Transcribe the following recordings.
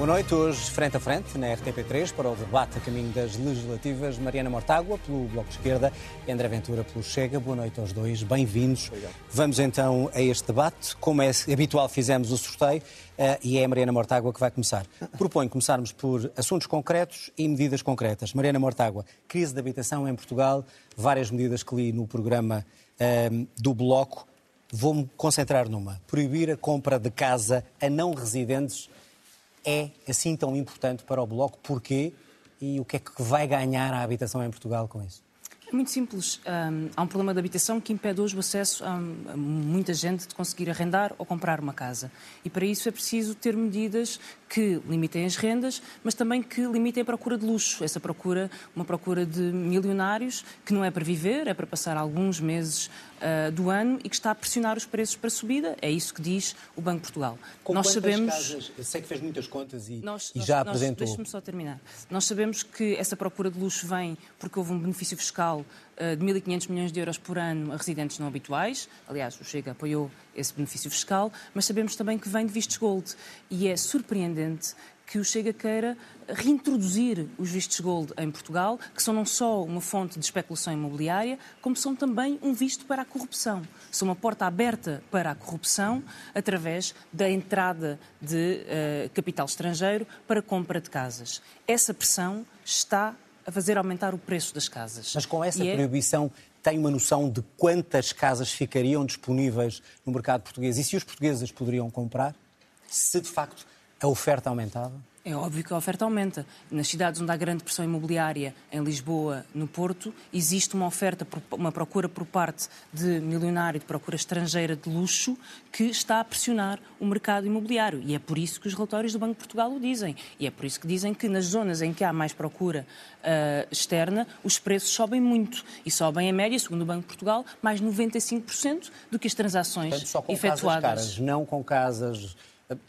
Boa noite, hoje frente a frente na RTP3 para o debate a caminho das legislativas. Mariana Mortágua pelo Bloco de Esquerda e André Ventura pelo Chega. Boa noite aos dois, bem-vindos. Vamos então a este debate. Como é habitual, fizemos o sorteio uh, e é a Mariana Mortágua que vai começar. Proponho começarmos por assuntos concretos e medidas concretas. Mariana Mortágua, crise de habitação em Portugal, várias medidas que li no programa uh, do Bloco. Vou-me concentrar numa: proibir a compra de casa a não residentes é assim tão importante para o Bloco? Porquê? E o que é que vai ganhar a habitação em Portugal com isso? É muito simples. Um, há um problema de habitação que impede hoje o acesso a, muita gente de conseguir arrendar ou comprar uma casa. E para isso é preciso ter medidas que limitem as rendas, mas também que limitem a procura de luxo. Essa procura, uma procura de milionários, que não é para viver, é para passar alguns meses uh, do ano e que está a pressionar os preços para subida. É isso que diz o Banco de Portugal. Com nós sabemos. Casas, sei que fez muitas contas e, nós, e já nós, apresentou. Deixe-me só terminar. Nós sabemos que essa procura de luxo vem porque houve um benefício fiscal uh, de 1.500 milhões de euros por ano a residentes não habituais. Aliás, o Chega apoiou esse benefício fiscal, mas sabemos também que vem de vistos gold. E é surpreendente que o Chega queira reintroduzir os vistos gold em Portugal, que são não só uma fonte de especulação imobiliária, como são também um visto para a corrupção. São uma porta aberta para a corrupção através da entrada de uh, capital estrangeiro para compra de casas. Essa pressão está a fazer aumentar o preço das casas. Mas com essa e é proibição é tem uma noção de quantas casas ficariam disponíveis no mercado português e se os portugueses poderiam comprar? Se de facto a oferta aumentava? É óbvio que a oferta aumenta. Nas cidades onde há grande pressão imobiliária, em Lisboa, no Porto, existe uma oferta, uma procura por parte de milionário, de procura estrangeira de luxo, que está a pressionar o mercado imobiliário. E é por isso que os relatórios do Banco de Portugal o dizem. E é por isso que dizem que nas zonas em que há mais procura uh, externa, os preços sobem muito. E sobem, em média, segundo o Banco de Portugal, mais 95% do que as transações Portanto, só com efetuadas. Casas caras, não com casas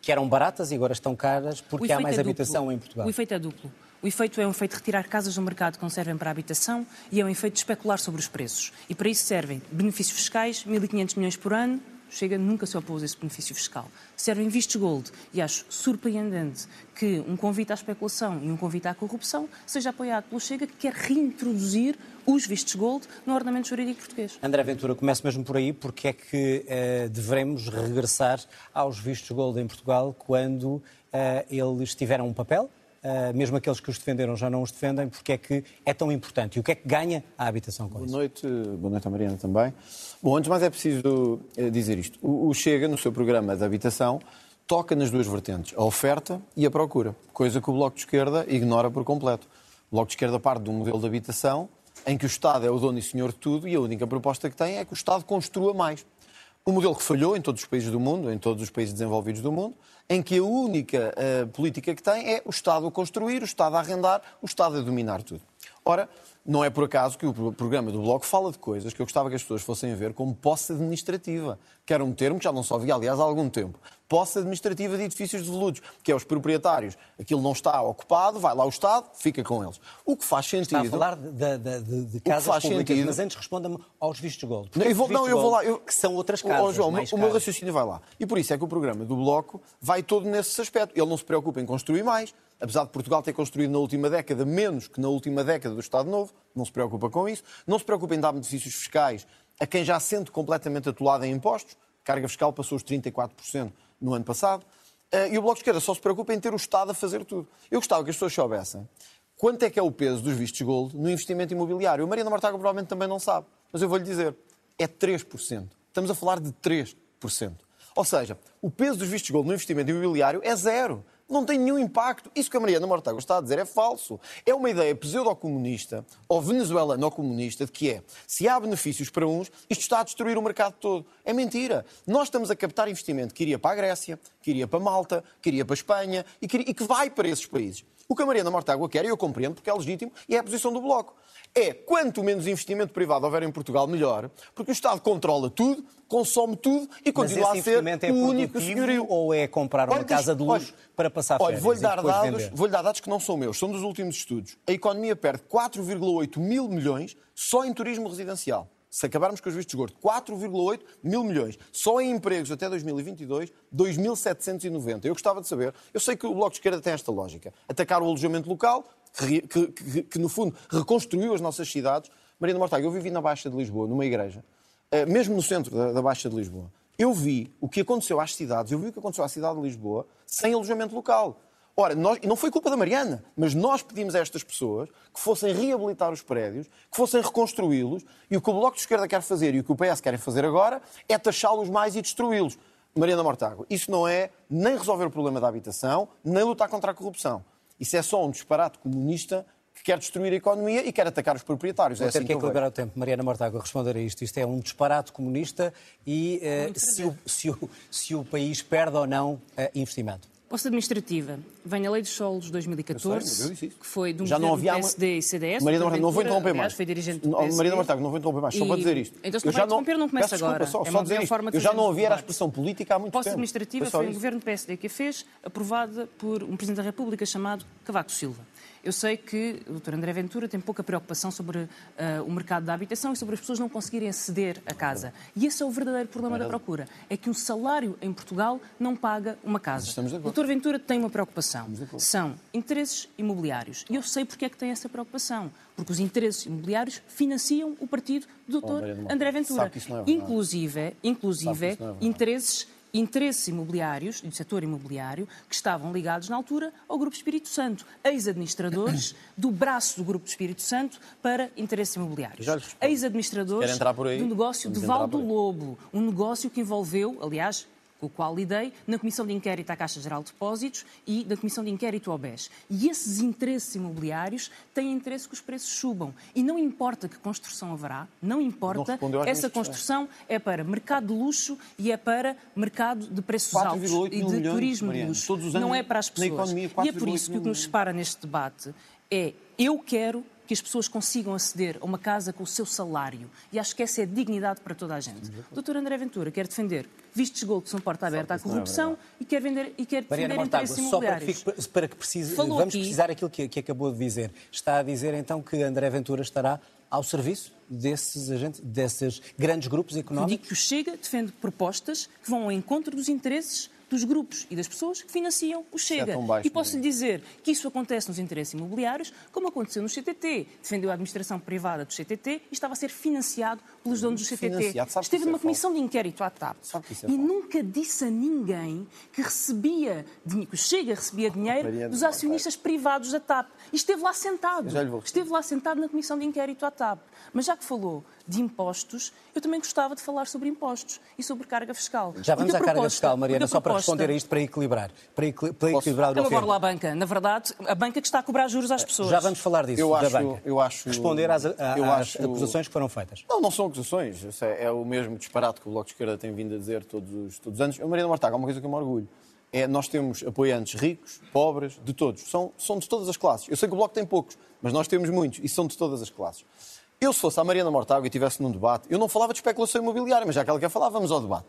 que eram baratas e agora estão caras porque há mais é habitação em Portugal. O efeito é duplo. O efeito é um efeito de retirar casas do mercado que não servem para a habitação e é um efeito de especular sobre os preços. E para isso servem benefícios fiscais, 1.500 milhões por ano, Chega nunca se opôs a esse benefício fiscal. Servem vistos gold e acho surpreendente que um convite à especulação e um convite à corrupção seja apoiado pelo Chega, que quer reintroduzir os vistos gold no ordenamento jurídico português. André Ventura, começo mesmo por aí, porque é que eh, devemos regressar aos vistos gold em Portugal quando eh, eles tiveram um papel, Uh, mesmo aqueles que os defenderam já não os defendem, porque é que é tão importante? E o que é que ganha a habitação com boa isso? Noite, boa noite à Mariana também. Bom, antes de mais é preciso dizer isto. O, o Chega, no seu programa de habitação, toca nas duas vertentes, a oferta e a procura, coisa que o Bloco de Esquerda ignora por completo. O Bloco de Esquerda parte de um modelo de habitação em que o Estado é o dono e senhor de tudo e a única proposta que tem é que o Estado construa mais. Um modelo que falhou em todos os países do mundo, em todos os países desenvolvidos do mundo, em que a única uh, política que tem é o Estado a construir, o Estado a arrendar, o Estado a dominar tudo. Ora, não é por acaso que o programa do Bloco fala de coisas que eu gostava que as pessoas fossem ver como posse administrativa, que era um termo que já não só havia, aliás, há algum tempo. Posse administrativa de edifícios devolutos, que é os proprietários. Aquilo não está ocupado, vai lá o Estado, fica com eles. O que faz sentido... Está a falar de, de, de, de casas faz públicas, sentido... mas antes responda-me aos vistos gold. Não, eu vou, não, eu vou lá... Eu... Que são outras casas, oh, João, o meu raciocínio vai lá. E por isso é que o programa do Bloco vai todo nesse aspecto. Ele não se preocupa em construir mais, apesar de Portugal ter construído na última década menos que na última década do Estado Novo, não se preocupa com isso, não se preocupa em dar benefícios fiscais a quem já sente completamente atolado em impostos, a carga fiscal passou os 34% no ano passado, eh, e o Bloco de Esquerda só se preocupa em ter o Estado a fazer tudo. Eu gostava que as pessoas soubessem quanto é que é o peso dos vistos gold no investimento imobiliário. O Mariana Martaga provavelmente também não sabe, mas eu vou-lhe dizer, é 3%. Estamos a falar de 3%. Ou seja, o peso dos vistos gold no investimento imobiliário é zero. Não tem nenhum impacto. Isso que a Mariana Mortágua está a dizer é falso. É uma ideia pseudo-comunista ou venezuelano-comunista de que é, se há benefícios para uns, isto está a destruir o mercado todo. É mentira. Nós estamos a captar investimento que iria para a Grécia, que iria para Malta, que iria para a Espanha e que, e que vai para esses países. O que a Mariana Mortágua quer, e eu compreendo porque é legítimo, e é a posição do Bloco é quanto menos investimento privado houver em Portugal, melhor, porque o Estado controla tudo, consome tudo e continua a ser é o único senhorio. Ou é comprar uma Olha, casa de luxo olha, para passar olha, férias vou-lhe dar, dados, vender? vou-lhe dar dados que não são meus, são dos últimos estudos. A economia perde 4,8 mil milhões só em turismo residencial. Se acabarmos com os vistos de gordo, 4,8 mil milhões. Só em empregos até 2022, 2.790. Eu gostava de saber, eu sei que o Bloco de Esquerda tem esta lógica. Atacar o alojamento local, que, que, que, que, no fundo reconstruiu as nossas cidades. Marina Mortágua, eu vivi na Baixa de Lisboa, numa igreja, eh, mesmo no centro da, da Baixa de Lisboa. Eu vi o que aconteceu às cidades, eu vi o que aconteceu à cidade de Lisboa sem alojamento local. Ora, nós, não foi culpa da Mariana, mas nós pedimos a estas pessoas que fossem reabilitar os prédios, que fossem reconstruí-los, e o que o Bloco de Esquerda quer fazer e o que o PS quer fazer agora é taxá-los mais e destruí-los. Mariana Mortágua, isso não é nem resolver o problema da habitação, nem lutar contra a corrupção. Isso é só um disparate comunista que quer destruir a economia e quer atacar os proprietários. Vou é ter assim que que equilibrar o tempo. Mariana Mortágua, responder a isto. Isto é um disparate comunista e eh, se, o, se, o, se o país perde ou não eh, investimento. Posse administrativa. Vem a Lei dos Solos de 2014, Eu sei, que foi de um Já não havia PSD e CDS. Marina Dr. Mortágua, não vou interromper mais. foi dirigente do PSD. Marina Mortágua, não vou interromper mais, só E- para dizer isto. Então, se Eu não já vai interromper, não começa agora. Só, É só dizer isto. forma de Eu já não ouvi a expressão política há muito Posse tempo. administrativa só foi um governo do PSD que a fez, aprovada por um Presidente da República chamado Cavaco Silva. Eu sei que o Dr. André Ventura tem pouca preocupação sobre ah, o mercado da habitação e sobre as pessoas não conseguirem aceder à casa. E esse é o verdadeiro problema da procura. É que um salário em Portugal não paga uma casa. O. Dr. Ventura tem uma preocupação. São interesses imobiliários. E eu sei porque é que tem essa preocupação. Porque os interesses imobiliários financiam o partido do Dr. André Ventura. é. Inclusive, inclusive é interesses interesses imobiliários, do setor imobiliário, que estavam ligados na altura ao Grupo Espírito Santo, ex-administradores do braço do Grupo Espírito Santo para interesses imobiliários. Ex-administradores do negócio de Vamos entrar Val do por aí. Lobo, um negócio que envolveu, aliás, com o qual lidei, na Comissão de Inquérito à Caixa Geral de Depósitos e na Comissão de Inquérito ao BES. E esses interesses imobiliários têm interesse que os preços subam. E não importa que construção haverá, não Não importa, às essa construção é para mercado de luxo e é para mercado de preços 4,8 altos e de turismo Mariana. de luxo. Não é para as pessoas. economia, e é 4,8 por isso que o que nos separa neste debate é eu quero que as pessoas consigam aceder a uma casa com o seu salário. E acho que essa é a dignidade para toda a gente. Doutor André Ventura quer defender vistos de gold que são porta aberta à não é corrupção e quer, vender, e quer Mariana defender Mortágua, interesses só para que, imobiliários. fique- para que precise, Falou vamos aqui- precisar aquilo que, que acabou de dizer. Está a dizer então que André Ventura estará ao serviço desses agentes, desses grandes grupos Eu económicos? digo que o Chega defende propostas que vão ao encontro dos interesses dos grupos e das pessoas que financiam o Chega. é baixo, e posso lhe dizer que isso acontece nos interesses imobiliários, como aconteceu no CTT. Defendeu a administração privada do CTT e estava a ser financiado pelos donos do CTT. Esteve é numa comissão de inquérito à TAP. É e nunca disse a ninguém que recebia, que o Chega recebia dinheiro Mariana, dos acionistas privados da TAP. E esteve lá sentado. Esteve lá sentado na comissão de inquérito à TAP. Mas já que falou de impostos, eu também gostava de falar sobre impostos e sobre carga fiscal. Já vamos à carga proposta- fiscal, Mariana, só para responder a isto, para equilibrar. Para, equili- para equilibrar o Então agora lá a banca. Na verdade, a banca que está a cobrar juros às pessoas. Já vamos falar disso, Eu da acho- banca. eu acho- Responder às, a- eu às acho- acusações que foram feitas. Não, não são acusações. Isso é, é o mesmo disparate que o Bloco de Esquerda tem vindo a dizer todos os, todos os anos. A Mariana Mortágua, há uma coisa que eu me orgulho. É, nós temos apoiantes ricos, pobres, de todos. São, são de todas as classes. Eu sei que o Bloco tem poucos, mas nós temos muitos e são de todas as classes. Eu, se fosse a Mariana Mortágua e estivesse num debate, eu não falava de especulação imobiliária, mas já que ela quer falar, vamos ao debate.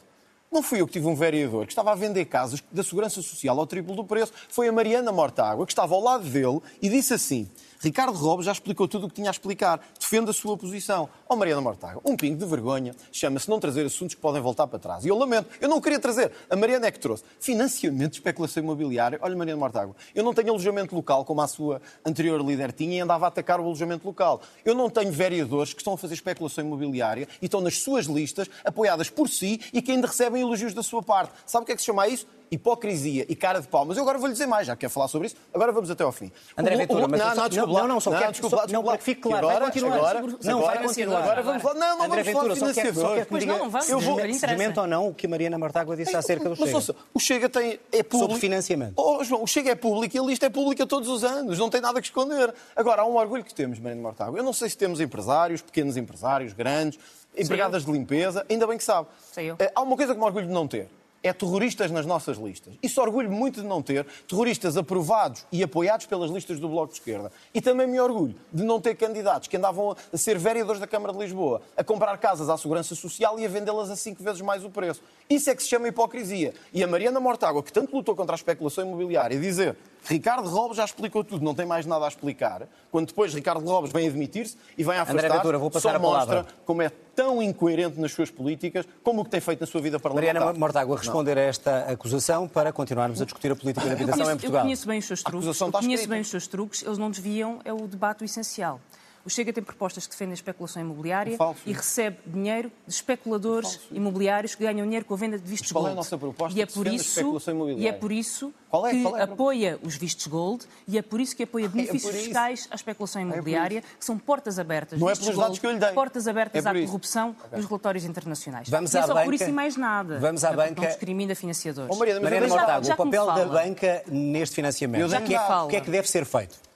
Não fui eu que tive um vereador que estava a vender casas da Segurança Social ao triplo do preço. Foi a Mariana Mortágua que estava ao lado dele e disse assim: Ricardo Robles já explicou tudo o que tinha a explicar. Defende a sua posição. Ó Mariana Mortágua, um pingo de vergonha chama-se não trazer assuntos que podem voltar para trás. E eu lamento, eu não o queria trazer. A Mariana é que trouxe. Financiamento de especulação imobiliária. Olha, Mariana Mortágua, eu não tenho alojamento local como a sua anterior líder tinha e andava a atacar o alojamento local. Eu não tenho vereadores que estão a fazer especulação imobiliária e estão nas suas listas, apoiadas por si e que ainda recebem elogios da sua parte. Sabe o que é que se chama isso? Hipocrisia e cara de pau. Mas eu agora vou-lhe dizer mais, já quer falar sobre isso, agora vamos até ao fim. André O- o- Ventura, mas não, não, desculpa não, não, só quero- desculpa só- lá, desculpa não, lá. para que fique claro, Agora, vai continuar. agora, Não, agora, vai continuar. Agora vamos falar. Não, não André vamos falar Ventura, de só quer- só financiadores. quer que me Pois diga- não, vamos, Eu vou- mas. Desmente ou não o que a Mariana Mortágua disse acerca do Mas, Chega. ouça, o Chega tem, é público. Sobre financiamento. Oh, João, o Chega é público e a lista é pública todos os anos. Não tem nada que esconder. Agora, há um orgulho que temos, Mariana Mortágua. Eu não sei se temos empresários, pequenos empresários, grandes, empregadas de limpeza. Ainda bem que sabe. Sei eu. Eh, Há uma coisa que me orgulho de não ter. É terroristas nas nossas listas. Isso orgulho muito de não ter terroristas aprovados e apoiados pelas listas do Bloco de Esquerda. E também me orgulho de não ter candidatos que andavam a ser vereadores da Câmara de Lisboa, a comprar casas à Segurança Social e a vendê-las a cinco vezes mais o preço. Isso é que se chama hipocrisia. E a Mariana Mortágua, que tanto lutou contra a especulação imobiliária, dizer Ricardo Robes já explicou tudo, não tem mais nada a explicar, quando depois Ricardo Robes vem admitir-se e vem André afastar Ventura, vou passar só a palavra. mostra como é tão incoerente nas suas políticas como o que tem feito na sua vida parlamentar. Mariana Mortágua, responder a esta acusação para continuarmos a discutir a política da Eu habitação em conheço, eu Portugal. conheço bem os seus A truques, acusação eu conheço bem os seus truques, eles não desviam, é o debate o essencial. O Chega tem propostas que defendem a especulação imobiliária É falso. e recebe dinheiro de especuladores imobiliários que ganham dinheiro com a venda de vistos Mas qual é a gold. nossa proposta e é por isso especulação imobiliária? E é por isso Qual é? que Qual é apoia os vistos gold e é por isso que apoia benefícios por isso. fiscais à especulação por imobiliária, que são portas abertas. Não é pelos dados gold, que eu lhe dei. Portas abertas É à corrupção dos relatórios internacionais. Vamos e é à só banca. por isso e mais nada. Vamos à Não- Não banca. discrimina financiadores. Oh, Mariana, Mariana Mortágua, o papel da banca neste financiamento. É, dados. o que é que deve ser feito?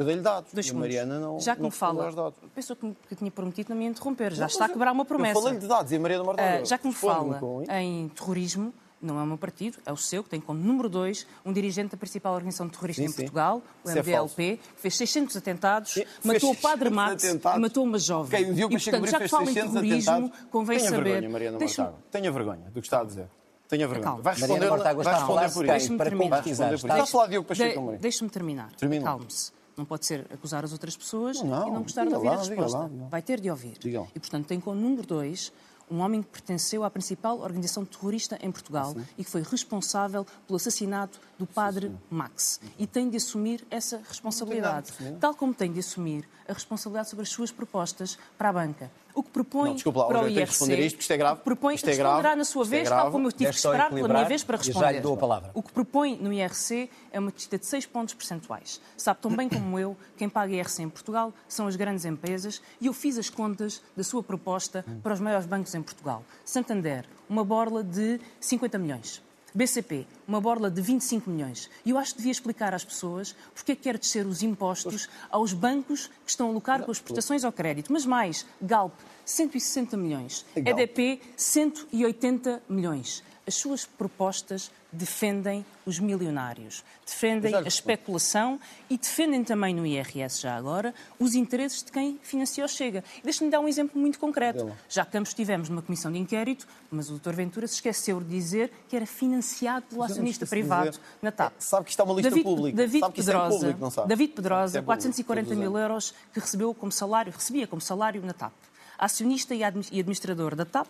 Eu dei-lhe dados. Dois e a. Mariana não. Já que não me fala, pensou que, me- que tinha prometido não me interromper. Já Não, está a quebrar uma promessa. Eu falei de dados e a Mariana. Ah, já que me fala em terrorismo, não é o meu partido, é o seu, que tem como número dois um dirigente da principal organização terrorista Sim, em sim. Portugal, o Isso é MDLP, que fez 600 atentados, Sim, matou o padre 600 Max atentados. e matou uma jovem. Ok, o Diogo e, portanto, já que fala em 600 terrorismo, atentados. convém Tenha saber... vergonha, Mariana Mortágua. Tenha vergonha do que está a dizer. Tenha vergonha. Calma. Vai responder, vai está a falar responder por quem? isso. Deixa-me Para terminar. concretizar. Está- a falar de Diogo Pacheco. Deixe-me terminar. Termina. Calme-se. Não pode ser acusar as outras pessoas Não, e não gostar de ouvir lá, a resposta. lá. Vai ter de ouvir. E, portanto, tem como número dois um homem que pertenceu à principal organização terrorista em Portugal e que foi responsável pelo assassinato do padre Max. E tem de assumir essa responsabilidade. Tal como tem de assumir a responsabilidade sobre as suas propostas para a banca. O que propõe Não, desculpa lá, para o IRC... que responder isto, porque isto é grave. o que propõe, Isto é responderá grave, na sua é vez, grave. tal como eu tive Deixe que esperar pela minha vez para e já lhe responder. dou a palavra. O que propõe no IRC é uma descida de 6 pontos percentuais. Sabe tão bem como eu, quem paga IRC em Portugal são as grandes empresas e eu fiz as contas da sua proposta para os maiores bancos em Portugal. Santander, uma borla de 50 milhões. BCP, uma borla de 25 milhões. E eu acho que devia explicar às pessoas porque é que quer descer os impostos aos bancos que estão a lucrar com as prestações ao crédito. Mas mais, Galp, 160 milhões. Galp? EDP, 180 milhões. As suas propostas defendem os milionários, defendem a especulação e defendem também no IRS, já agora, os interesses de quem financia o Chega. Deixe-me dar um exemplo muito concreto. Já que ambos estivemos numa comissão de inquérito, mas o Dr. Ventura se esqueceu de dizer que era financiado pelo acionista privado na TAP. É, sabe que isto é uma lista David, pública. David Sabe é Pedrosa, público, não sabe? David Pedrosa, é público, 440 todos os mil euros que recebeu como salário, recebia como salário na TAP. Acionista e administrador da TAP,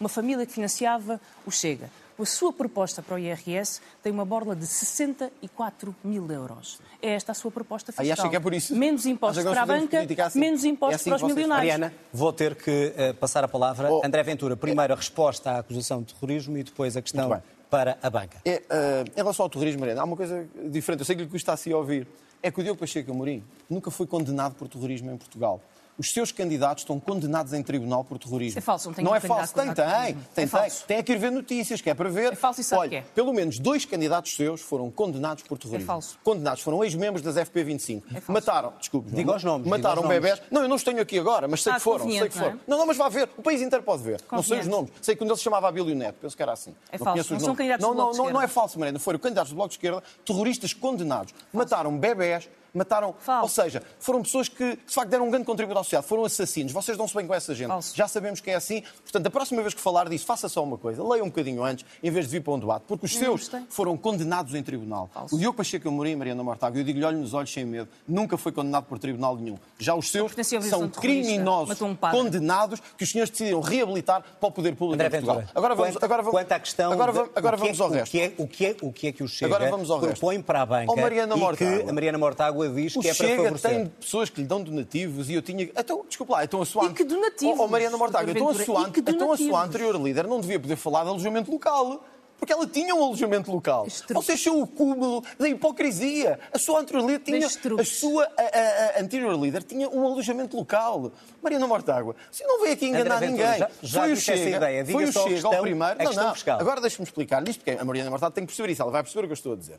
uma família que financiava o Chega. A sua proposta para o IRS tem uma borla de 64 mil euros. É esta a sua proposta fiscal. acha que é por isso? Menos impostos que nós para a banca, assim? menos É impostos assim para os milionários. Mariana, vou ter que eh, passar a palavra. Oh. André Ventura, primeiro a resposta à acusação de terrorismo e depois a questão para a banca. É, eh, em relação ao terrorismo, Mariana, há uma coisa diferente. Eu sei que lhe custa assim a ouvir. É que o Diogo Pacheco Amorim nunca foi condenado por terrorismo em Portugal. Os seus candidatos estão condenados em tribunal por terrorismo. Isso é falso, não tem Não é falso, tem, tem. Tem, É tem. Tem que ir ver notícias, que é para ver. É falso e sabe Olha, que é. pelo menos dois candidatos seus foram condenados por terrorismo. É falso. Condenados, foram ex-membros das FP25. É falso. Mataram, desculpe, Diga os nomes, Mataram bebés. Não, eu não os tenho aqui agora, mas sei Ah, que foram, sei que foram. não é? Não, não, mas vá ver. O país inteiro pode ver. Não sei os nomes. Sei que um deles se chamava Abílio Neto. Penso que era assim. É não falso. Não são candidatos não, do Bloco não, de não, não é Esquerda. falso, Mariana. Foram candidatos do Bloco de Esquerda, terroristas condenados. Mataram bebés, mataram. Falso. Ou seja, foram pessoas que, de facto, deram um grande contributo à sociedade. Foram assassinos. Vocês dão-se bem com essa gente. Falso. Já sabemos que é assim. Portanto, a próxima vez que falar disso, faça só uma coisa. Leia um bocadinho antes, em vez de vir para um debate. Porque os Eu seus gostei. foram condenados em tribunal. Falso. O Diogo Pacheco Amorim e Mariana Mortágua, eu digo-lhe, olho nos olhos sem medo, nunca foi condenado por tribunal nenhum. Já os seus são criminosos um condenados que os senhores decidiram reabilitar para o poder público André em Portugal. Ventura, Agora vamos, quanto, agora vamos, quanto à questão. Agora, de- vamos- agora é- vamos ao o resto. que é- O que, é, o que é que o Chega Agora vamos ao resto. propõe para a banca Mariana e que a Mariana Mortágua diz O que é para Chega favorecer? tem pessoas que lhe dão donativos e eu tinha. Então, desculpa lá, então a sua. E que donativos, Oh, oh, Mariana Mortágua, então a, Ventura, sua, então a sua anterior líder não devia poder falar de alojamento local. Porque ela tinha um alojamento local. Estru... Vocês são o cúmulo da hipocrisia. A sua anterior líder tinha, a sua a, a, a anterior líder tinha um alojamento local. Mariana Mortágua, se não veio aqui enganar André ninguém. Ventura, já, já foi o Chega, ideia. foi o Chega ao primeiro. não, não. Fiscal. Agora deixe-me explicar isto, porque a Mariana Mortágua tem que perceber isso. Ela vai perceber o que eu estou a dizer.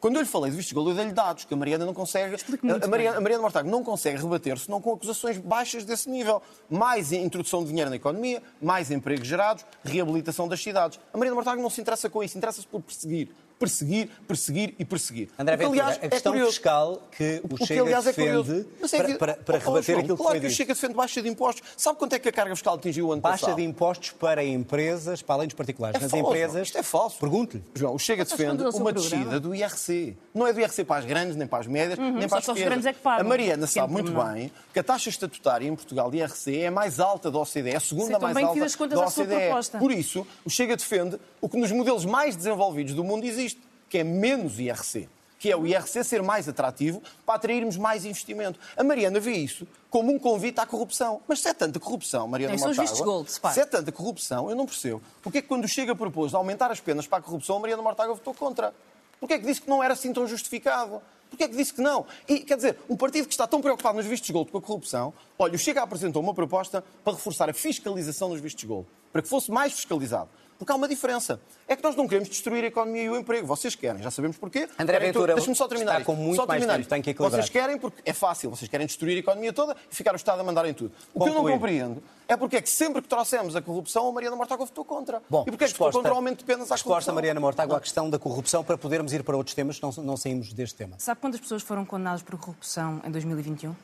Quando eu lhe falei de vistos de golo, eu dei-lhe dados, que a Mariana não consegue. A Mariana, a Mariana Mortágua não consegue rebater-se não com acusações baixas desse nível. Mais introdução de dinheiro na economia, mais empregos gerados, reabilitação das cidades. A Mariana Mortágua não se interessa com isso, interessa-se por perseguir perseguir, perseguir e perseguir. André Ventura, aliás, a questão é fiscal que o, O que, Chega aliás, é defende curioso. Mas é para, que- para, para Oh, rebater João, aquilo que Claro foi que o dito. Chega defende baixa de impostos. Sabe quanto é que a carga fiscal atingiu o ano Baixa passado? de impostos para empresas, para além dos particulares. É Nas falso, empresas. Isto é falso. Pergunte-lhe. João, o Chega defende uma programa. descida do IRC. Não é do IRC para as grandes, nem para as médias, nem para as que os pequenas. é que. A Mariana sabe muito bem que a taxa estatutária em Portugal de IRC é a mais alta da OCDE, é a segunda Sim, mais que alta da OCDE. proposta. Por isso, o Chega defende o que nos modelos mais desenvolvidos do mundo existe, que é menos IRC. Que é o IRC ser mais atrativo para atrairmos mais investimento. A Mariana vê isso como um convite à corrupção. Mas se é tanta corrupção, Mariana Tem, Mortágua, gold, separa. se é tanta corrupção, eu não percebo. Porque é que quando chega a aumentar as penas para a corrupção, a Mariana Mortágua votou contra? Porque é que disse que não era assim tão justificado? Porque é que disse que não? E, quer dizer, um partido que está tão preocupado nos vistos de gold com a corrupção, olha, o Chega apresentou uma proposta para reforçar a fiscalização dos vistos de gold, para que fosse mais fiscalizado. Porque há uma diferença. É que nós não queremos destruir a economia e o emprego. Vocês querem, já sabemos porquê. André Ventura Deixa-me só terminar. está isto. com muito só mais terminar tempo, isto. tem que equilibrar. Vocês querem porque é fácil. Vocês querem destruir a economia toda e ficar o Estado a mandar em tudo. O que eu não Concluir. compreendo é porque é que sempre que trouxemos a corrupção, a Mariana Mortágua votou contra. Bom, e porque é que votou contra o aumento de penas à Resposta, corrupção? Mariana Mortágua, à questão da corrupção, para podermos ir para outros temas, não, não saímos deste tema. Sabe quantas pessoas foram condenadas por corrupção em 2021?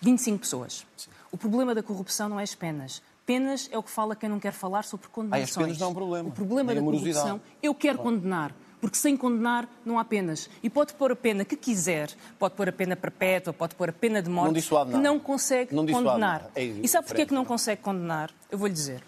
25 pessoas. O problema da corrupção não é as penas. Penas é o que fala quem não quer falar sobre condenações. penas não é um problema. O problema da corrupção, eu quero condenar. Porque sem condenar não há penas. E pode pôr a pena que quiser, pode pôr a pena perpétua, pode pôr a pena de morte, Não dissuade que nada. não consegue Não dissuade condenar. É e sabe porquê que não consegue condenar? Eu vou-lhe dizer.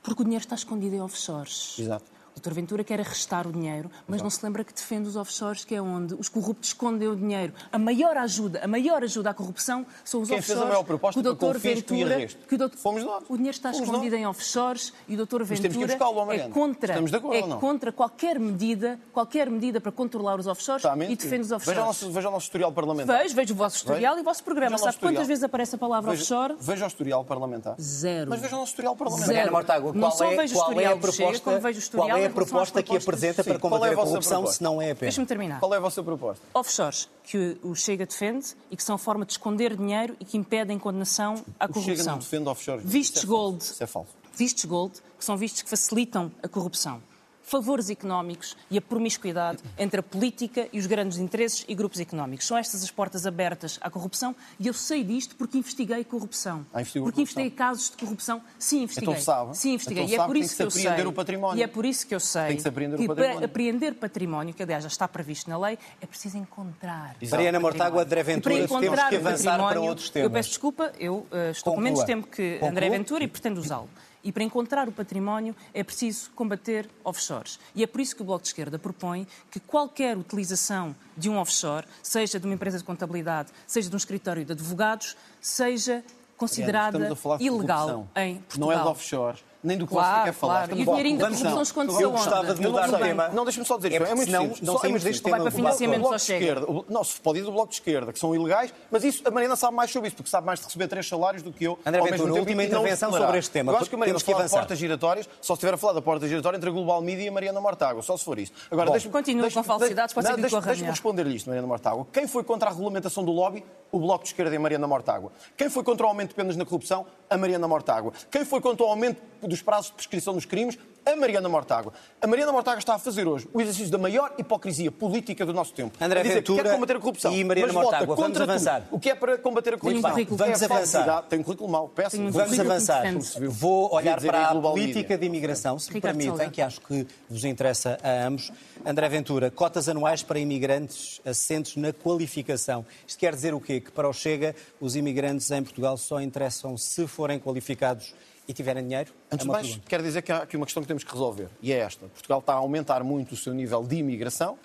Porque o dinheiro está escondido em offshores. Exato. O Dr. Ventura quer arrestar o dinheiro, mas não se lembra que defende os offshores, que é onde os corruptos escondem o dinheiro. A maior ajuda, a maior ajuda à corrupção são os Quem fez offshores. a maior proposta que o e Ventura, que o doutor- Fomos nós. O dinheiro está Fomos escondido nós. em offshores e o ir Ventura é contra, Estamos de acordo é contra qualquer medida, qualquer medida para controlar os offshores e defende os offshores. Veja o nosso, veja o nosso historial parlamentar. Vejo, vejo o vosso historial Veja. e o vosso programa. Sabe quantas historial. vezes aparece a palavra Veja, offshore? veja o historial parlamentar. Zero. Mas veja o nosso historial parlamentar. Zero. Mariana Mortágua, Não qual só é, vejo o qual é a historial Chega, proposta, como vejo o historial qual é a proposta que apresenta para Sim, é combater a a corrupção, proposta? se não é a pena? Deixa-me terminar. Qual é a vossa proposta? offshores que o Chega defende e que são forma de esconder dinheiro e que impedem condenação à O Chega corrupção. não defende offshores. Vistos é gold. falso. Isso é falso. Vistos gold, que são vistos que facilitam a corrupção. Favores económicos e a promiscuidade entre a política e os grandes interesses e grupos económicos. São estas as portas abertas à corrupção e eu sei disto porque investiguei corrupção. Ah, porque corrupção. investiguei casos de corrupção. Sim, investiguei. Então sabe. Sim, investiguei. Então e é por isso que que, se eu apreender sei. o património. E é por isso que eu sei Tem que se apreender o que património. para apreender património, que aliás já está previsto na lei, é preciso encontrar. Mariana Mortágua, André Ventura, temos que o avançar para outros temas. Eu peço desculpa, eu eh, estou com menos Conclua. tempo que Conclua. André Ventura e pretendo usá-lo. E para encontrar o património é preciso combater offshores. E é por isso que o Bloco de Esquerda propõe que qualquer utilização de um offshore, seja de uma empresa de contabilidade, seja de um escritório de advogados, seja considerada ilegal em Não Portugal. é de offshore, nem do que Claro, você quer falar. claro. E o dinheirinho da Vamos corrupção não. esconde-se Eu aonde? gostava de não mudar sei. tema. Não, deixa-me só dizer É isto. É muito não é saímos deste tema. Vai para O Bloco- financiamento O só de chega. esquerda, o- não, se pode ir do Bloco de Esquerda, que são ilegais, mas isso, a Mariana sabe mais sobre isso, porque sabe mais de receber três salários do que eu. André Ventura, última não intervenção sobre este tema, Eu acho que a Mariana fala de avançar. portas giratórias, só se estiver a falar da porta giratória entre a Global Media e a Mariana Mortágua, só se for isto. Agora, deixa-me- continua com falsidades, pode ser não, que corra Deixa-me responder-lhe isto, Mariana Mortágua. Quem foi contra a regulamentação do lobby? O Bloco de Esquerda e a Mariana Mortágua. Quem foi contra o aumento de penas na corrupção? A Mariana Mortágua. Quem foi contra o aumento dos prazos de prescrição dos crimes? A Mariana Mortágua. A Mariana Mortágua está a fazer hoje o exercício da maior hipocrisia política do nosso tempo. André a dizer que Ventura quer combater a corrupção. e Mariana mas vota Mortágua, vamos contra tudo. avançar. O que é para combater a corrupção? currículo Vamos é avançar. Tem um currículo mau, péssimo. Um Vamos avançar. que. Vou olhar para a política de imigração, se me permitem, que acho que vos interessa a ambos. André Ventura, cotas anuais para imigrantes assentes na qualificação. Isto quer dizer o quê? Que para o Chega, os imigrantes em Portugal só interessam se forem qualificados e tiverem dinheiro? Antes é de mais, pergunta. quero dizer que há aqui uma questão que temos que resolver, e é esta. Portugal está a aumentar muito o seu nível de imigração,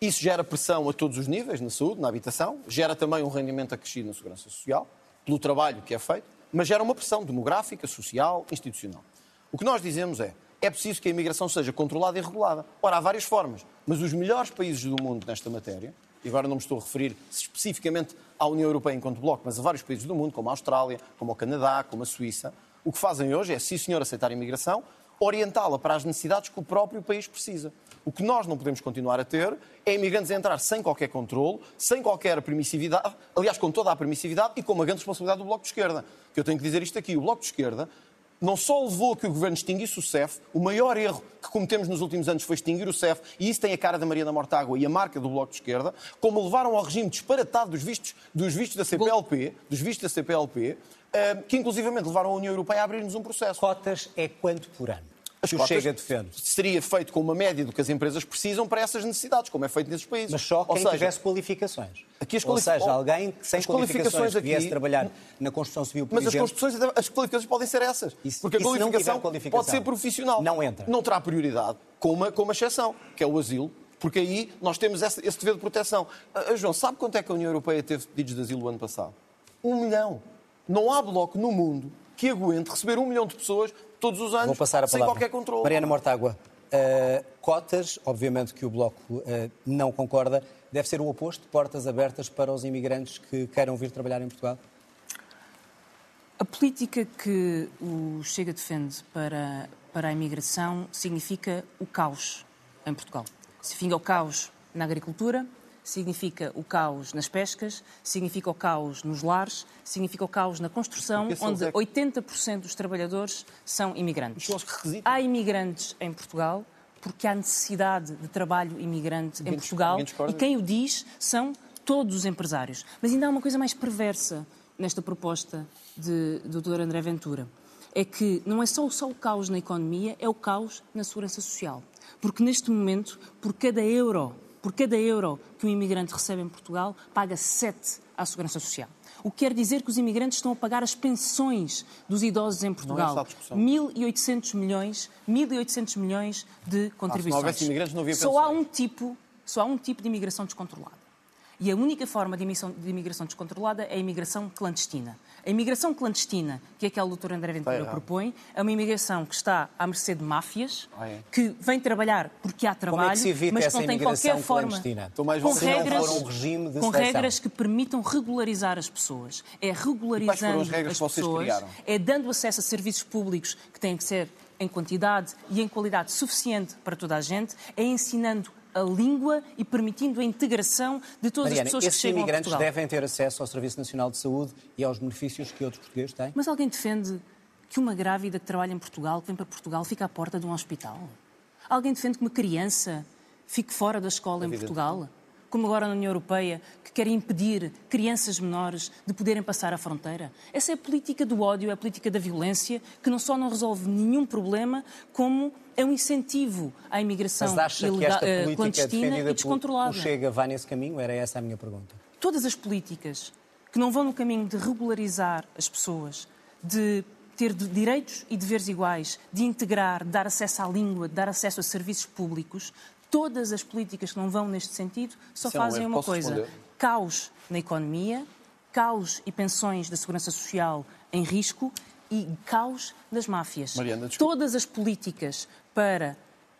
isso gera pressão a todos os níveis, na saúde, na habitação, gera também um rendimento acrescido na segurança social, pelo trabalho que é feito, mas gera uma pressão demográfica, social, institucional. O que nós dizemos é, é preciso que a imigração seja controlada e regulada. Ora, há várias formas, mas os melhores países do mundo nesta matéria, e agora não me estou a referir especificamente à União Europeia enquanto bloco, mas a vários países do mundo, como a Austrália, como o Canadá, como a Suíça, o que fazem hoje é, sim senhor, aceitar a imigração, orientá-la para as necessidades que o próprio país precisa. O que nós não podemos continuar a ter é imigrantes a entrar sem qualquer controle, sem qualquer permissividade, aliás, com toda a permissividade e com uma grande responsabilidade do Bloco de Esquerda. Que eu tenho que dizer isto aqui: o Bloco de Esquerda não só levou a que o governo extinguisse o CEF, o maior erro que cometemos nos últimos anos foi extinguir o CEF, e isso tem a cara da Maria da Mortágua e a marca do Bloco de Esquerda, como levaram ao regime disparatado dos vistos, dos vistos da CPLP, dos vistos da CPLP, eh, que inclusivamente levaram a União Europeia a abrir-nos um processo. Cotas é quanto por ano? As que o Chega defende. Seria feito com uma média do que as empresas precisam para essas necessidades, como é feito nesses países. Mas só quem seja, tivesse qualificações. Aqui as Ou seja, alguém que sem as qualificações, qualificações aqui... viesse trabalhar na construção civil, por Mas exemplo... as construções, as qualificações podem ser essas. Isso, porque a qualificação, qualificação, pode ser profissional. Não entra. Não terá prioridade, com uma, com uma exceção, que é o asilo, porque aí nós temos esse, esse dever de proteção. Uh, João, sabe quanto é que a União Europeia teve pedidos de asilo o ano passado? Um milhão. Não há bloco no mundo que aguente receber um milhão de pessoas todos os anos, sem qualquer controle. Mariana Mortágua, uh, cotas, obviamente que o Bloco uh, não concorda, deve ser o oposto, portas abertas para os imigrantes que queiram vir trabalhar em Portugal? A política que o Chega defende para, para a imigração significa o caos em Portugal. Significa o caos na agricultura, significa o caos nas pescas, significa o caos nos lares, significa o caos na construção, onde 80% dos trabalhadores são imigrantes. Há imigrantes em Portugal porque há necessidade de trabalho imigrante em Portugal e quem o diz são todos os empresários. Mas ainda há uma coisa mais perversa nesta proposta de, do Dr. André Ventura. É que não é só, só o caos na economia, é o caos na segurança social. Porque neste momento, por cada euro por cada euro que um imigrante recebe em Portugal, paga 7 à Segurança Social. O que quer dizer que os imigrantes estão a pagar as pensões dos idosos em Portugal. É 1.800 milhões, 1.800 milhões de contribuições. Ah, se não houvesse imigrantes, não havia pensões. Só há um tipo, só há um tipo de imigração descontrolada. E a única forma de imigração, de imigração descontrolada é a imigração clandestina. A imigração clandestina, que é aquela que o Dr. André Ventura é, propõe, é uma imigração que está à mercê de máfias, ah, é. que vem trabalhar porque há trabalho, é que mas que não tem qualquer forma. Com regras, um regime de com regras que permitam regularizar as pessoas. É regularizando as, as pessoas, é dando acesso a serviços públicos que têm que ser em quantidade e em qualidade suficiente para toda a gente, é ensinando a língua e permitindo a integração de todas Mariana, as pessoas que chegam a Portugal. Imigrantes devem ter acesso ao Serviço Nacional de Saúde e aos benefícios que outros portugueses têm? Mas alguém defende que uma grávida que trabalha em Portugal, que vem para Portugal, fica à porta de um hospital? Alguém defende que uma criança fique fora da escola em Portugal? Como agora na União Europeia, que querem impedir crianças menores de poderem passar a fronteira. Essa é a política do ódio, é a política da violência, que não só não resolve nenhum problema, como é um incentivo à imigração Mas acha ilegal, que esta política clandestina e descontrolada. O Chega vai nesse caminho? Era essa a minha pergunta. Todas as políticas que não vão no caminho de regularizar as pessoas, de ter direitos e deveres iguais, de integrar, de dar acesso à língua, de dar acesso a serviços públicos, todas as políticas que não vão neste sentido só Isso fazem é um uma coisa: responder? caos na economia, caos e pensões da segurança social em risco e caos das máfias. Mariana, todas as políticas para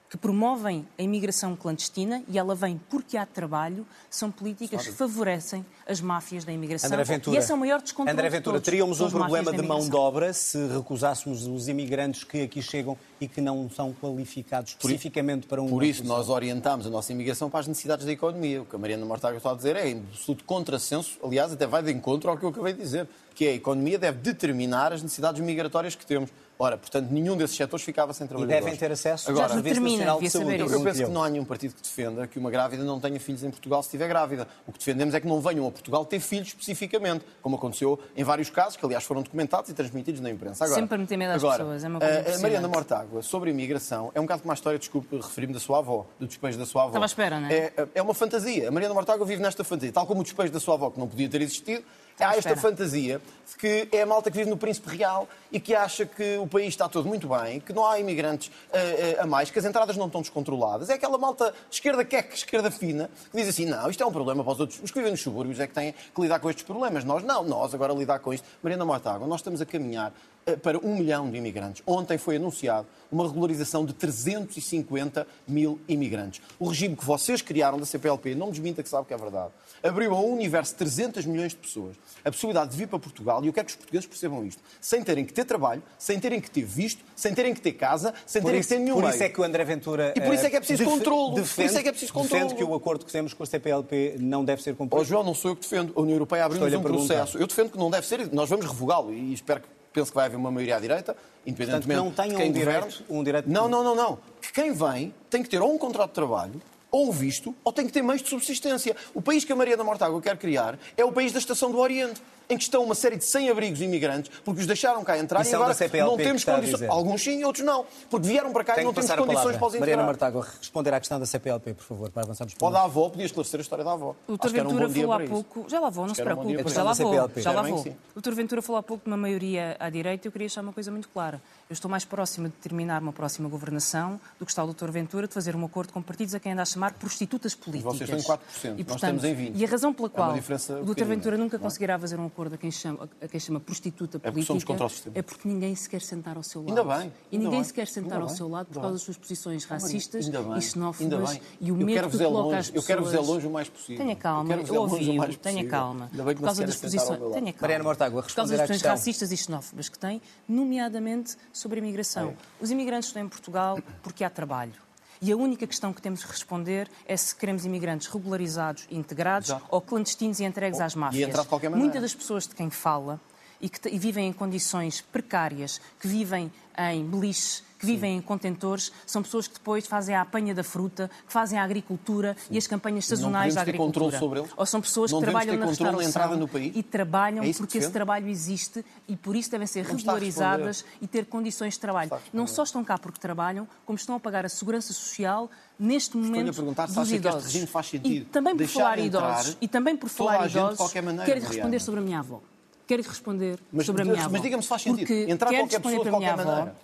que promovem a imigração clandestina, e ela vem porque há trabalho, são políticas que favorecem as máfias da imigração. André Ventura, e esse é o maior descontrole André Ventura, de teríamos um problema de mão de obra se recusássemos os imigrantes que aqui chegam e que não são qualificados especificamente para um... Por isso nós orientamos a nossa imigração para as necessidades da economia. O que a Mariana Mortágua está a dizer é em absoluto contrassenso, aliás, até vai de encontro ao que eu acabei de dizer, que é a economia deve determinar as necessidades migratórias que temos. Ora, portanto, nenhum desses setores ficava sem trabalhadores. E devem ter acesso Agora, ao Serviço Nacional de Saúde. Eu, eu penso que não há nenhum partido que defenda que uma grávida não tenha filhos em Portugal se estiver grávida. O que defendemos é que não venham a Portugal ter filhos especificamente, como aconteceu em vários casos, que aliás foram documentados e transmitidos na imprensa. Agora, Sempre meter medo às agora, pessoas, é uma coisa A Mariana Mortágua, sobre a imigração, é um bocado como a história, desculpe, referir-me da sua avó, do despejo da sua avó. Estava à espera, não é? é? É uma fantasia. A Mariana Mortágua vive nesta fantasia, tal como o despejo da sua avó, que não podia ter existido, há esta fantasia de que é a malta que vive no Príncipe Real e que acha que o país está todo muito bem, que não há imigrantes uh, uh, a mais, que as entradas não estão descontroladas. É aquela malta esquerda queque, esquerda fina, que diz assim, não, isto é um problema para os outros. Os que vivem nos subúrbios é que têm que lidar com estes problemas. Nós não, nós agora lidar com isto. Mariana Mortágua, nós estamos a caminhar eh, para um milhão de imigrantes. Ontem foi anunciado uma regularização de 350 mil imigrantes. O regime que vocês criaram da CPLP, não desminta que sabe que é verdade, abriu a um universo de 300 milhões de pessoas a possibilidade de vir para Portugal, e eu quero que os portugueses percebam isto, sem terem que ter trabalho, sem terem que ter visto, sem terem que ter casa, sem por terem isso, que ter nenhum Por meio. isso é que o André Ventura... E por isso é que é preciso eh, defe- controlo. Por Defende, isso é que é preciso defende controlo. que o acordo que temos com a CPLP não deve ser cumprido. João, não sou eu que defendo. A União Europeia abriu-nos Estou-lhe um processo. Eu defendo que não deve ser. Nós vamos revogá-lo e espero que penso que vai haver uma maioria à direita, independentemente Portanto, não de tenham quem um direito- governe. um direito- Não, não, não, não. Que quem vem tem que ter ou um contrato de trabalho ou visto, ou tem que ter meios de subsistência. O país que a Maria da Mortágua quer criar é o país da Estação do Oriente, em que estão uma série de 100 abrigos imigrantes, porque os deixaram cá entrar E e são agora da CPLP não temos condições. Alguns sim, outros não. Porque vieram para cá e não temos condições para os Mariana integrar. Mortágua, responder à questão da CPLP, por favor, para avançarmos para Pode a avó, podia esclarecer a história da avó. O um Ventura dia falou há pouco, já lá vou, não se um preocupe, dia já lá vou, já lá vou. O Dr. Ventura falou há pouco de uma maioria à direita e eu queria deixar uma coisa muito clara. Eu estou mais próxima de terminar uma próxima governação do que está o Dr. Ventura de fazer um acordo com partidos a quem anda a chamar prostitutas políticas. vocês têm 4%, E, nós portanto, estamos em 20%. E a razão pela É qual diferença o Dr. pequenina, Ventura nunca é? conseguirá fazer um acordo a quem chama, a quem chama prostituta porque política somos contra o sistema. é porque ninguém se quer sentar ao seu lado. Ainda bem, E ninguém bem, se quer sentar ao bem, seu lado por causa das suas posições Ainda racistas bem, e xenófobas e o Eu medo quero que é coloca longe, às eu pessoas. quero vos é longe o mais possível. Tenha Eu calma, quero eu, é o ouvi, mais tenha calma. Ainda bem que Por não se causa das posições, tenha calma. Mariana Mortágua, Por causa das posições racistas e xenófobas que tem, nomeadamente sobre a imigração. Os imigrantes estão em Portugal porque há trabalho. E a única questão que temos de responder é se queremos imigrantes regularizados e integrados Exato. ou clandestinos e entregues às máfias. entrar de qualquer maneira. Muitas das pessoas de quem fala e que e vivem em condições precárias, que vivem em beliche, que vivem em contentores, são pessoas que depois fazem a apanha da fruta, que fazem a agricultura e as campanhas sazonais da podemos ter agricultura. sobre eles? Ou são pessoas Não que trabalham na restauração no país? e trabalham É porque esse trabalho existe e por isso devem ser Não regularizadas e ter condições de trabalho. Não só estão cá porque trabalham, como estão a pagar a segurança social neste momento perguntar se dos acha que este idosos. regime faz E sentido também por falar idosos e também por falar idosos, quero responder sobre a minha avó. Quero responder Mas- sobre a minha avó. mas diga-me se faz sentido. Porque Entrar quero qualquer responder pessoa de para a minha qualquer avó. maneira.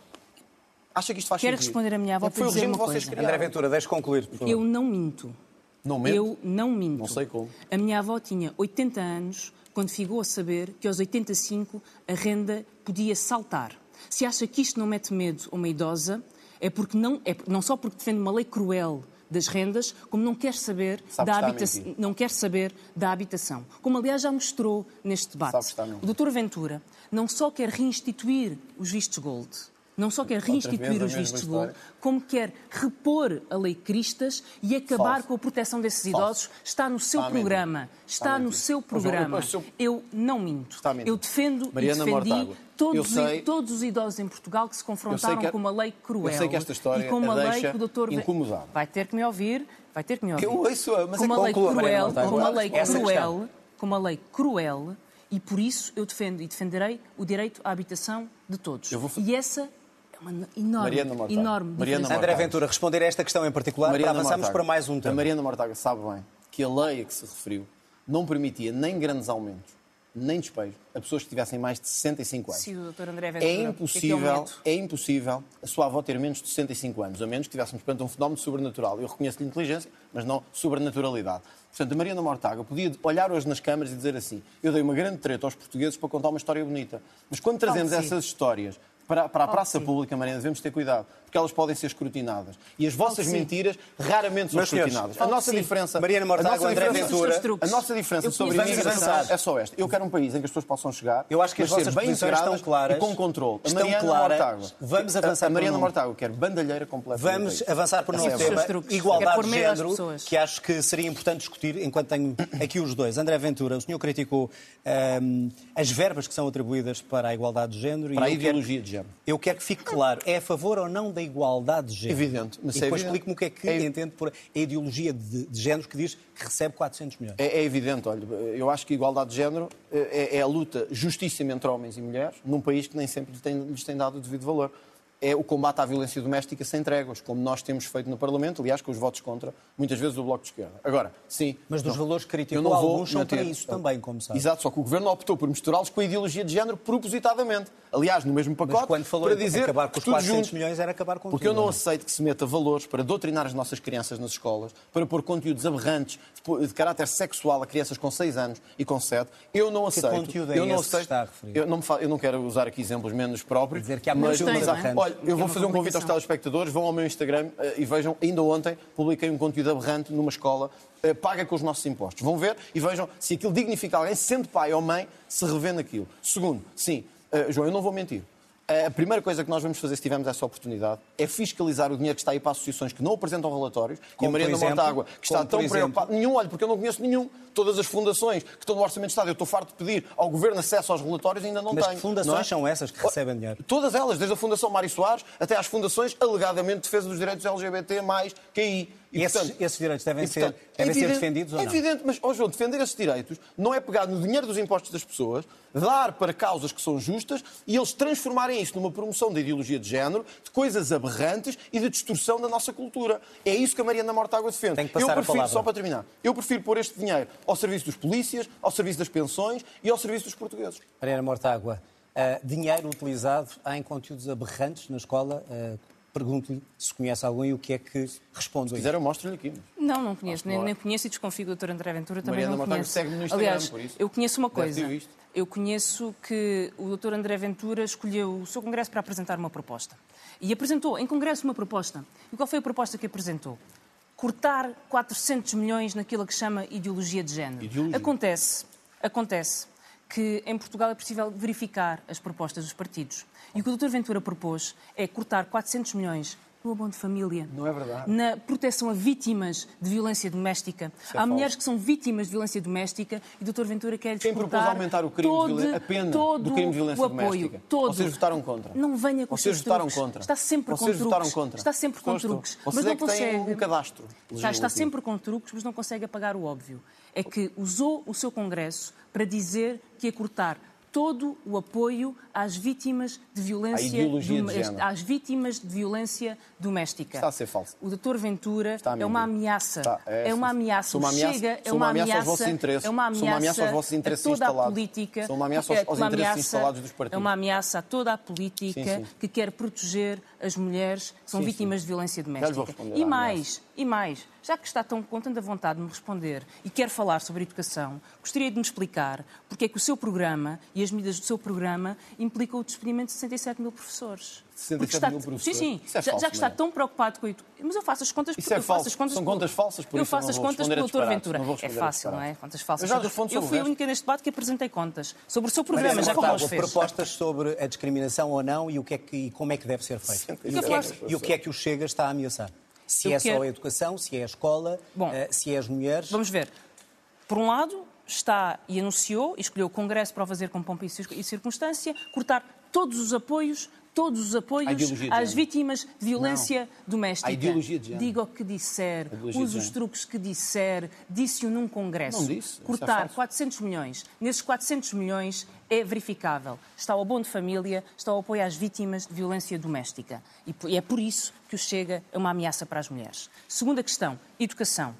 Acha que isto faz Quero sentido? responder a minha avó É para foi o dizer regime uma que vocês coisa. criaram. André Ventura, deixe concluir, por favor. Eu não minto. Não mente? Eu não minto. Não sei como. A minha avó tinha 80 anos quando ficou a saber que aos 85 a renda podia saltar. Se acha que isto não mete medo a uma idosa, é porque não, é não só porque defende uma lei cruel das rendas, como não quer saber Sabe da não quer saber da habitação. Como aliás já mostrou neste debate. O Dr. Ventura não só quer reinstituir os vistos gold, não só quer reinstituir os vistos história. gold, como quer repor a lei Cristas e acabar Falso. com a proteção desses Falso. idosos. Está no seu Está programa. Está Está no seu programa. eu não minto. Eu defendo Mariana e defendi Mortágua, todos, eu os- sei- todos os idosos em Portugal que se confrontaram que- com uma lei cruel. eu sei que esta história e com uma lei que o doutor incomodada. Vai ter que me ouvir, vai ter que me ouvir. Eu ouço-a, mas com é uma lei cruel, com uma lei Essa cruel, com uma lei cruel, e por isso eu defendo e defenderei o direito à habitação de todos. E essa é uma enorme, Mariana Mortágua. enorme Mariana. André Ventura, responder a esta questão em particular, para avançarmos Mortágua. para mais um A tema. Mariana Mortágua sabe bem que a lei a que se referiu não permitia nem grandes aumentos, nem despejo a pessoas que tivessem mais de 65 anos. Sim, o Dr. André Ventura. É que é é impossível, medo? é impossível a sua avó ter menos de 65 anos, a menos que estivéssemos perante um fenómeno sobrenatural. Eu reconheço-lhe inteligência, mas não sobrenaturalidade. Portanto, a Mariana Mortágua podia olhar hoje nas câmaras e dizer assim: eu dei uma grande treta aos portugueses para contar uma história bonita. Mas quando trazemos essas histórias para, para a Claro praça pública, Mariana, devemos ter cuidado, porque elas podem ser escrutinadas. E as vossas sim. mentiras raramente são senhores, escrutinadas. A claro que nossa sim. diferença. Mariana Mortágua, a nossa André diferença- Ventura. A nossa diferença Eu sobre a imigração é só esta. Eu quero um país em que as pessoas possam chegar, Eu acho que as mas vossas bem estão claras, e com controle. A estão Mariana claras. Mortágua. Vamos a- avançar A Mariana um- Mortágua quer bandalheira completa. Vamos avançar para um tema, igualdade de género, que acho que seria importante discutir enquanto tenho aqui os dois. André Ventura, o senhor criticou ahm, as verbas que são atribuídas para a igualdade de género. Para a e quero- ideologia de género. Eu quero que fique claro, é a favor ou não da igualdade de género? Evidente, mas e é depois explique-me o que é que É- entende por a ideologia de, de género que diz que recebe 400 milhões. É, é evidente, olha, eu acho que a igualdade de género é, é a luta justíssima entre homens e mulheres num país que nem sempre lhes tem, lhes tem dado o devido valor. é o combate à violência doméstica sem tréguas, como nós temos feito no Parlamento, aliás, com os votos contra, muitas vezes, do Bloco de Esquerda. Agora, sim. Mas dos não, valores que criticou, eu não vou alguns são para isso também, como sabe. Exato, só que o Governo optou por misturá-los com a ideologia de género propositadamente. Aliás, no mesmo pacote, Mas quando falou para dizer acabar com os tudo 400 junto. milhões, era acabar com Porque tudo, eu não não é? aceito que se meta valores para doutrinar as nossas crianças nas escolas, para pôr conteúdos aberrantes de caráter sexual a crianças com 6 anos e com 7. Eu não aceito. conteúdo é eu não esse que aceito. está a referir? Eu não, eu não quero usar aqui exemplos menos próprios. Dizer que há mas, mas- aberrantes. Olha, eu É vou uma fazer um convite aos telespectadores, vão ao meu Instagram eh, e vejam, ainda ontem publiquei um conteúdo aberrante numa escola, eh, paga com os nossos impostos. Vão ver e vejam se aquilo dignifica alguém, sendo pai ou mãe, se revê naquilo. Segundo, sim, eh, João, eu não vou mentir. A primeira coisa que nós vamos fazer, se tivermos essa oportunidade, é fiscalizar o dinheiro que está aí para associações que não apresentam relatórios. e a Como, Mariana? Mortágua, que está Como, tão preocupada. Nenhum, olha, porque eu não conheço nenhum. Todas as fundações que estão no Orçamento de Estado, eu estou farto de pedir ao Governo acesso aos relatórios e ainda não Mas tenho. que fundações não é? são essas que recebem dinheiro? Todas elas, desde a Fundação Mário Soares até às fundações alegadamente de defesa dos direitos LGBT, mais QI. E esses- esses direitos devem e, ser- devem ser defendidos ou é não? evidente, mas, ó João, defender esses direitos não é pegar no dinheiro dos impostos das pessoas, dar para causas que são justas e eles transformarem isso numa promoção da ideologia de género, de coisas aberrantes e de distorção da nossa cultura. É isso que a Mariana Mortágua defende. Tem que passar eu a prefiro, palavra. só para terminar, eu prefiro pôr este dinheiro ao serviço dos polícias, ao serviço das pensões e ao serviço dos portugueses. Mariana Mortágua, ah, dinheiro utilizado em conteúdos aberrantes na escola. ah, Pergunto-lhe se conhece algum e o que é que responde Se quiser, eu mostro-lhe aqui. Não, não conheço. Nem, nem conheço e desconfio do Dr. André Ventura. Também Mariana não Mortágua conheço. segue-me no Instagram, Aliás, por isso. eu conheço uma coisa. Eu conheço que o Dr. André Ventura escolheu o seu congresso para apresentar uma proposta. E apresentou em congresso uma proposta. E qual foi a proposta que apresentou? Cortar 400 milhões naquilo que chama ideologia de género. Ideologia. Acontece, acontece que em Portugal é possível verificar as propostas dos partidos. E o que o Dr. Ventura propôs é cortar 400 milhões no abono de família. Não é verdade. Na proteção a vítimas de violência doméstica. é Há falso. mulheres que são vítimas de violência doméstica e o Dr. Ventura quer Quem propôs aumentar o crime de todo, violência- a pena todo do crime de violência o apoio, doméstica? Todo. Vocês votaram contra? Não venha com Vocês votaram truques. contra? Está sempre Vocês com votaram truques. contra? Está sempre com Estou, truques. Vocês mas é não têm consegue. um cadastro Está, legislativo. está sempre com truques, mas não consegue apagar o óbvio. É que usou o seu Congresso para dizer que ia cortar todo o apoio às vítimas de violência de às vítimas de violência doméstica. Está a ser falso. O Dr. Ventura a é uma ameaça. Está, é, é, uma ameaça. Uma ameaça- Chega é uma ameaça aos vossos interesses. É uma ameaça aos vossos a interesses toda a política. Sou uma ameaça aos- aos uma interesses ameaça- instalados dos partidos. É uma ameaça a toda a política Sim, sim. que quer proteger as mulheres que são Sim, vítimas de violência doméstica. E mais, e mais, já que está tão com tanta vontade de me responder e quer falar sobre educação, gostaria de me explicar porque é que o seu programa e as medidas do seu programa implicam o despedimento de 67 mil professores. 67 Porque está- mil professores? Sim, sim. Isso é já, falso, já que está Maria. tão preocupado com a educação. Mas eu faço as contas Isso é eu faço as contas São contas falsas, por Eu isso faço as contas pelo Dr. Ventura. É fácil, não é? Contas falsas. Eu já respondo Eu sobre fui a única neste debate que apresentei contas. Sobre o seu programa, Mariana já como Mortágua, os fez. propostas sobre a discriminação ou não e, o que é que, e como é que deve ser feito. E o, que é, que- e o que é que o Chega está a ameaçar? Se Eu é só quero- a educação, se é a escola, Bom, eh, se é as mulheres. Vamos ver. Por um lado, está e anunciou, e escolheu o Congresso para o fazer com pompa e circunstância, cortar todos os apoios, todos os apoios às vítimas de violência doméstica. À ideologia de género. Diga o que disser, use os truques que disser, disse-o num Congresso. Não disse, é Cortar falso. 400 milhões. Nesses 400 milhões é verificável. Está o abono de família, está o apoio às vítimas de violência doméstica. E é por isso que o Chega é uma ameaça para as mulheres. Segunda questão, educação.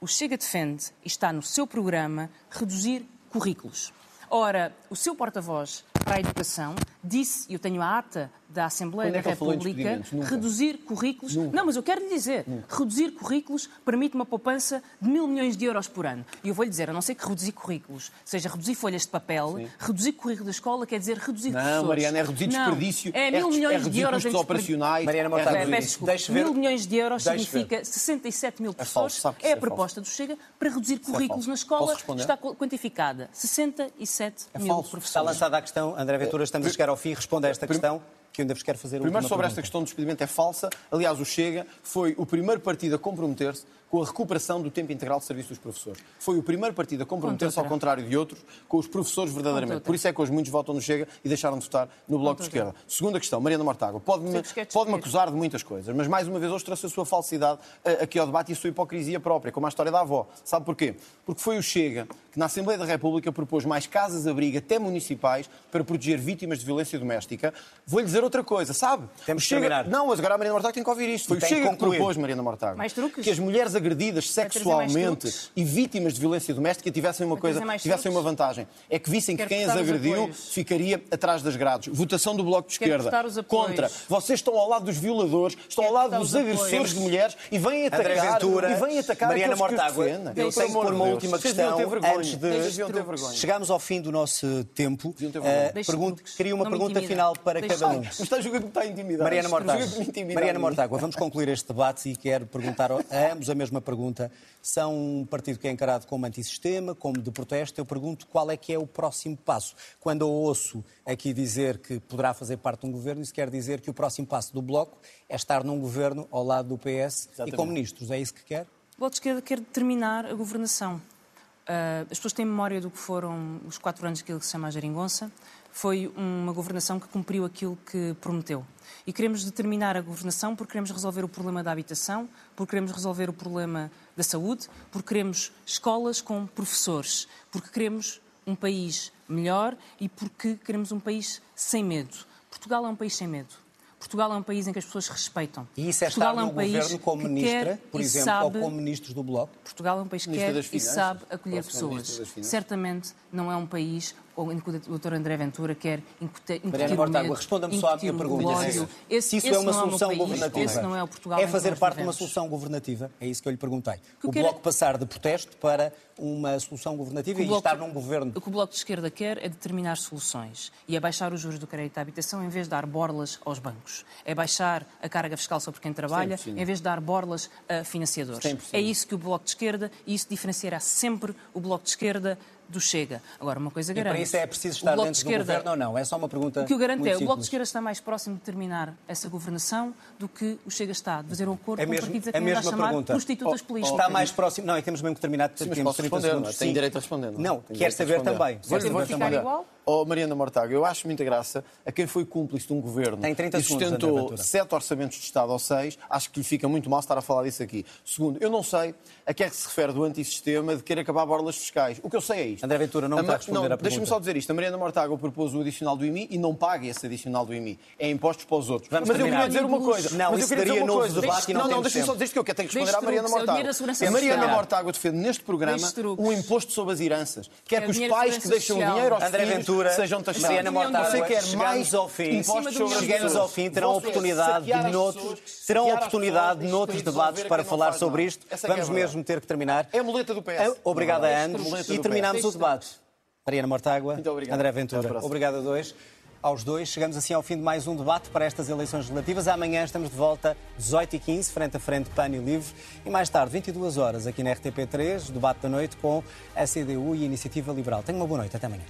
O Chega defende, e está no seu programa, reduzir currículos. Ora, o seu porta-voz para a educação disse, eu tenho a ata da Assembleia Quando é da em República? Nunca. reduzir currículos. Não, mas eu quero lhe dizer, reduzir currículos permite uma poupança de mil milhões de euros por ano. E eu vou lhe dizer, a não ser que reduzir currículos seja reduzir folhas de papel, reduzir currículo da escola quer dizer reduzir Não, professores. Mariana, é reduzir Não, desperdício, É é mil reduzir- milhões é de euros em custos desperdício. operacionais. Mariana é Mortágua, ver- Mil milhões de euros Deixe significa 67 mil falso, professores. sabe que É, isso a é proposta do Chega para reduzir currículos falso. na escola. Está quantificada. 67 É mil falso. Está professores. lançada a questão, André Ventura, estamos a chegar ao fim. Responda a esta questão, que eu ainda vos quero fazer Primeiro sobre esta pergunta. questão do despedimento é falsa. Aliás, o Chega foi o primeiro partido a comprometer-se com a recuperação do tempo integral de serviço dos professores. Foi o primeiro partido a comprometer-se, ao contrário de outros, com os professores verdadeiramente. Por isso é que hoje muitos votam no Chega e deixaram de votar no Bloco de. Esquerda. Segunda questão, Mariana Mortágua. Pode-me de pode acusar de muitas coisas, mas mais uma vez hoje trouxe a sua falsidade eh, aqui ao debate e a sua hipocrisia própria, como a história da avó. Sabe porquê? Porque foi o Chega que na Assembleia da República propôs mais casas-abrigo, até municipais, para proteger vítimas de violência doméstica. Vou-lhe dizer dizer outra coisa, sabe? Temos que Chega... terminar. Não, mas agora a Mariana Mortágua tem que ouvir isto. Foi o que Chega que propôs, Mariana Mortágua. Mais truques? Que as mulheres agredidas sexualmente e vítimas de violência doméstica tivessem uma coisa, tivessem uma vantagem. É que vissem que Quero quem as agrediu apoios. ficaria atrás das grades. Votação do Bloco de Esquerda. Contra. Vocês estão ao lado dos violadores, estão ao Quero lado cortar dos agressores de mulheres e vêm André atacar, Ventura, e vêm atacar Mariana que Mortágua, eu tenho que de uma última questão antes de-. Chegamos ao fim do nosso tempo. Eh, pergunto- queria uma pergunta final para cada um. Está a jogar que me está. Mariana Mortágua, Mariana. Mortágua, vamos concluir este debate e quero perguntar a ambos a mesma pergunta. São um partido que é encarado como antissistema, como de protesto. Eu pergunto qual é que é o próximo passo. Quando eu ouço aqui dizer que poderá fazer parte de um governo, isso quer dizer que o próximo passo do Bloco é estar num governo ao lado do PS e Exatamente. com ministros. É isso que quer? O Bloco de Esquerda quer determinar a governação. Ah, as pessoas têm memória do que foram os quatro anos daquilo que se chama a geringonça. Foi uma governação que cumpriu aquilo que prometeu. E queremos determinar a governação porque queremos resolver o problema da habitação, porque queremos resolver o problema da saúde, porque queremos escolas com professores, porque queremos um país melhor e porque queremos um país sem medo. Portugal é um país sem medo. Portugal é um país em que as pessoas respeitam. E isso é Portugal estar é no um país governo como que ministra, por e exemplo, sabe- ou como ministros do Bloco? Portugal é um país que Ministra quer e sabe acolher pessoas. Certamente não é um país em que o Dr. André Ventura quer incutir, incutir Mariana o Mortágua, medo, responda-me só à minha pergunta. ódio. Se isso esse é uma meu solução país, governativa. Esse não é o Portugal É fazer parte de uma solução governativa? É isso que eu lhe perguntei. Que o quero- Bloco passar de protesto para uma solução governativa e Bloco- estar num governo. O que o Bloco de Esquerda quer é determinar soluções e é baixar os juros do crédito à habitação em vez de dar borlas aos bancos. É baixar a carga fiscal sobre quem trabalha 100%. em vez de dar borlas a financiadores. 100%. É isso que o Bloco de Esquerda e isso diferenciará sempre o Bloco de Esquerda do Chega. Agora, uma coisa E garanto. para isso é preciso estar dentro de do Esquerda- governo ou não? É só uma pergunta. O que eu garanto muito é, o Bloco de. Esquerda está mais próximo de terminar essa governação do que o Chega está, de fazer um acordo É com mesmo, partidos a quem anda a mesma chamar pergunta. prostitutas Oh, políticas. Está mais próximo. Não, é que temos mesmo que terminar. Sim, mas temos posso 30 responder, não é? segundos. Tenho Sim. direito a responder. Não, Não, Tenho quer direito a saber responder. também. Vou, Quer vou saber ficar igual? Oh, Mariana Mortágua, eu acho muita graça a quem foi cúmplice de um governo Tem 30 e sustentou sete orçamentos de Estado ou seis, acho que lhe fica muito mal estar a falar disso aqui. Segundo, eu não sei a que é que se refere do antissistema de querer acabar borlas fiscais. O que eu sei é isto. André Ventura, não me A está a responder à pergunta. Deixa-me só dizer isto. A Mariana Mortágua propôs o adicional do IMI e não paga esse adicional do IMI. É impostos para os outros. Vamos mas eu terminar. queria dizer uma coisa. Não, mas eu queria dizer uma coisa. debate não não, não, deixa-me só dizer isto que eu quero tenho que responder Deixe à Mariana é o Mortágua. A Mariana. Mortágua defende neste programa um imposto sobre as heranças. Quer É que o os pais que deixam Social. dinheiro aos filhos Ventura, sejam taxados. Mariana Mortágua, Você quer chegamos mais ao fim. impostos sobre Chegamos ao fim, terão Você oportunidade de noutros, terão oportunidade pessoas noutros debates para falar sobre isto. É Vamos mesmo ter que terminar. É a muleta do PS. Obrigado a ambos e terminamos o debate. Mariana Mortágua. André Ventura. Obrigado a dois. Aos dois, chegamos assim ao fim de mais um debate para estas eleições legislativas. Amanhã estamos de volta, 18h15, frente a frente, PAN e Livre. E mais tarde, 22 horas, aqui na RTP3, debate da noite com a CDU e a Iniciativa Liberal. Tenha uma boa noite. Até amanhã.